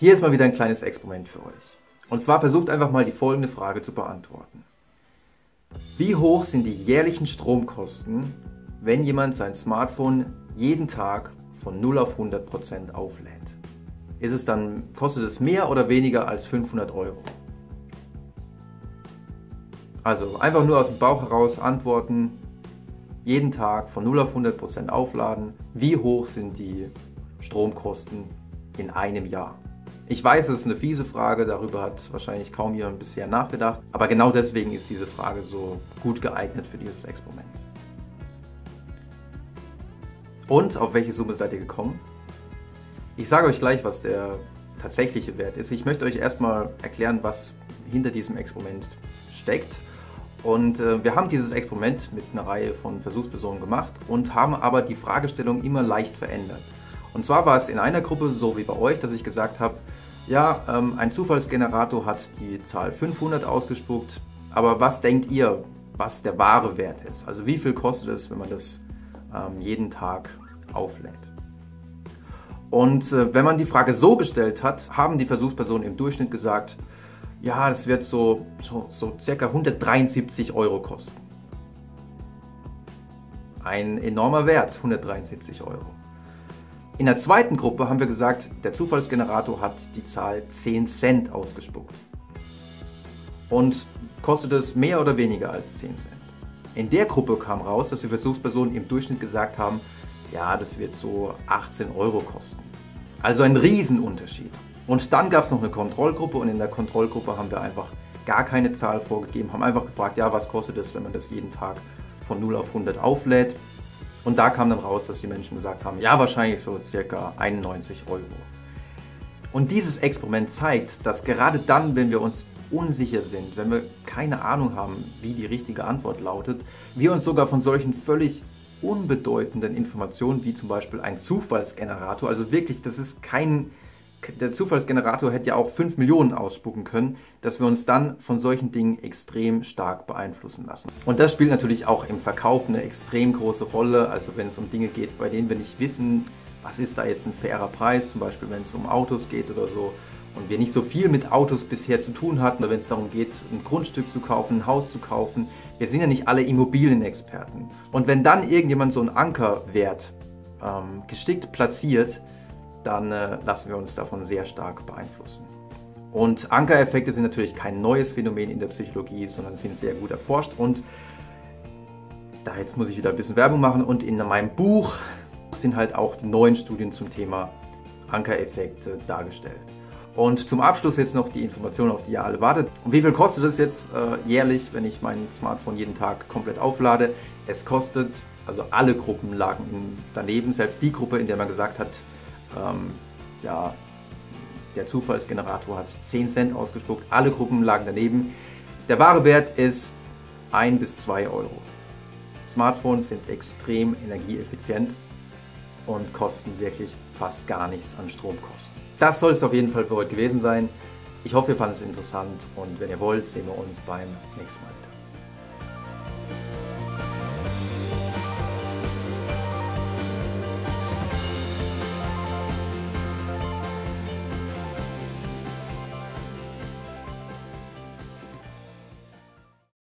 Hier ist mal wieder ein kleines Experiment für euch. Und zwar versucht einfach mal die folgende Frage zu beantworten. Wie hoch sind die jährlichen Stromkosten, wenn jemand sein Smartphone jeden Tag von 0 auf 100% auflädt? Ist es dann, kostet es mehr oder weniger als 500 Euro? Also einfach nur aus dem Bauch heraus antworten, jeden Tag von 0 auf 100% aufladen. Wie hoch sind die Stromkosten in einem Jahr? Ich weiß, es ist eine fiese Frage, darüber hat wahrscheinlich kaum jemand bisher nachgedacht, aber genau deswegen ist diese Frage so gut geeignet für dieses Experiment. Und auf welche Summe seid ihr gekommen? Ich sage euch gleich, was der tatsächliche Wert ist. Ich möchte euch erstmal erklären, was hinter diesem Experiment steckt. Und äh, wir haben dieses Experiment mit einer Reihe von Versuchspersonen gemacht und haben aber die Fragestellung immer leicht verändert. Und zwar war es in einer Gruppe so wie bei euch, dass ich gesagt habe, ja, ähm, ein Zufallsgenerator hat die Zahl 500 ausgespuckt, aber was denkt ihr, was der wahre Wert ist? Also wie viel kostet es, wenn man das ähm, jeden Tag auflädt? Und äh, wenn man die Frage so gestellt hat, haben die Versuchspersonen im Durchschnitt gesagt, ja, das wird so, so, so circa 173 Euro kosten. Ein enormer Wert, 173 Euro. In der zweiten Gruppe haben wir gesagt, der Zufallsgenerator hat die Zahl 10 Cent ausgespuckt. Und kostet es mehr oder weniger als 10 Cent. In der Gruppe kam raus, dass die Versuchspersonen im Durchschnitt gesagt haben, ja, das wird so 18 Euro kosten. Also ein Riesenunterschied. Und dann gab es noch eine Kontrollgruppe und in der Kontrollgruppe haben wir einfach gar keine Zahl vorgegeben, haben einfach gefragt, ja, was kostet es, wenn man das jeden Tag von 0 auf 100 auflädt. Und da kam dann raus, dass die Menschen gesagt haben, ja, wahrscheinlich so circa 91 Euro. Und dieses Experiment zeigt, dass gerade dann, wenn wir uns unsicher sind, wenn wir keine Ahnung haben, wie die richtige Antwort lautet, wir uns sogar von solchen völlig unbedeutenden Informationen wie zum Beispiel ein Zufallsgenerator, also wirklich, das ist kein, der Zufallsgenerator hätte ja auch 5 Millionen ausspucken können, dass wir uns dann von solchen Dingen extrem stark beeinflussen lassen. Und das spielt natürlich auch im Verkauf eine extrem große Rolle, also wenn es um Dinge geht, bei denen wir nicht wissen, was ist da jetzt ein fairer Preis, zum Beispiel wenn es um Autos geht oder so, und wir nicht so viel mit Autos bisher zu tun hatten, wenn es darum geht, ein Grundstück zu kaufen, ein Haus zu kaufen. Wir sind ja nicht alle Immobilienexperten. Und wenn dann irgendjemand so einen Ankerwert ähm, gestickt platziert, dann äh, lassen wir uns davon sehr stark beeinflussen. Und Ankereffekte sind natürlich kein neues Phänomen in der Psychologie, sondern sind sehr gut erforscht. Und da jetzt muss ich wieder ein bisschen Werbung machen. Und in meinem Buch sind halt auch die neuen Studien zum Thema Ankereffekte dargestellt. Und zum Abschluss jetzt noch die Information, auf die ihr alle wartet. Und wie viel kostet es jetzt äh, jährlich, wenn ich mein Smartphone jeden Tag komplett auflade? Es kostet, also alle Gruppen lagen daneben, selbst die Gruppe, in der man gesagt hat, ähm, ja, der Zufallsgenerator hat 10 Cent ausgespuckt, alle Gruppen lagen daneben. Der wahre Wert ist 1 bis 2 Euro. Smartphones sind extrem energieeffizient und kosten wirklich fast gar nichts an Stromkosten. Das soll es auf jeden Fall für heute gewesen sein. Ich hoffe, ihr fandet es interessant und wenn ihr wollt, sehen wir uns beim nächsten Mal.